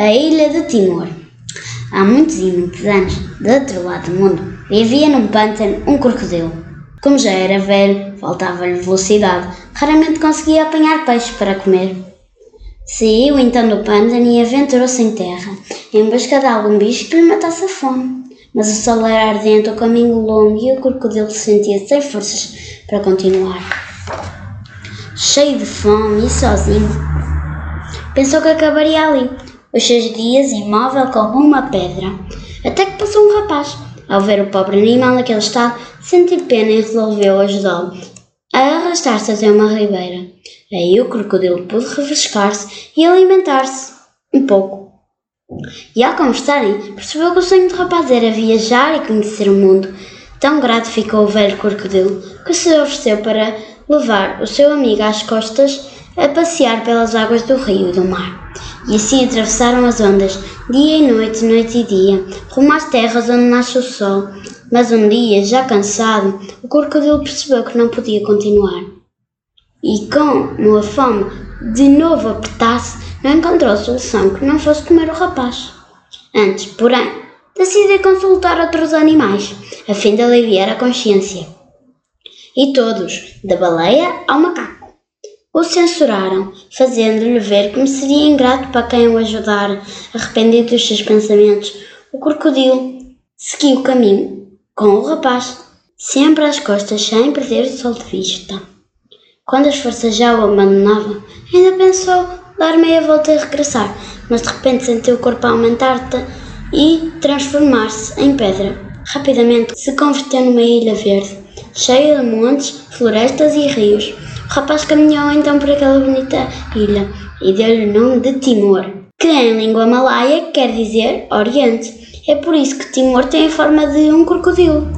A ilha de Timor. Há muitos e muitos anos, do outro lado do mundo, vivia num pântano um crocodilo. Como já era velho, faltava-lhe velocidade, raramente conseguia apanhar peixe para comer. Saiu então do pântano e aventurou-se em terra, em busca de algum bicho que lhe matasse a fome. Mas o sol era ardente, o caminho longo e o crocodilo sentia sem forças para continuar. Cheio de fome e sozinho, pensou que acabaria ali, os seus dias imóvel como uma pedra. Até que passou um rapaz. Ao ver o pobre animal naquele estado, sentiu pena e resolveu ajudá-lo a arrastar-se até uma ribeira. Aí o crocodilo pôde refrescar-se e alimentar-se um pouco. E ao conversarem, percebeu que o sonho do rapaz era viajar e conhecer o mundo. Tão grato ficou o velho crocodilo que se ofereceu para levar o seu amigo às costas a passear pelas águas do rio e do mar. E assim atravessaram as ondas, dia e noite, noite e dia, rumo às terras onde nasce o sol. Mas um dia, já cansado, o crocodilo percebeu que não podia continuar. E como a fome de novo apertasse, não encontrou solução que não fosse comer o rapaz. Antes, porém, decidiu consultar outros animais, a fim de aliviar a consciência. E todos, da baleia ao macaco o censuraram, fazendo-lhe ver como seria ingrato para quem o ajudara, arrependido dos seus pensamentos. O crocodilo seguiu o caminho com o rapaz, sempre às costas, sem perder o sol de vista. Quando as forças já o abandonavam, ainda pensou dar meia volta e regressar, mas de repente sentiu o corpo aumentar e transformar-se em pedra. Rapidamente se converteu numa ilha verde, cheia de montes, florestas e rios. O rapaz caminhou então por aquela bonita ilha e deu-lhe o nome de Timor, que em língua malaia quer dizer Oriente. É por isso que Timor tem a forma de um crocodilo.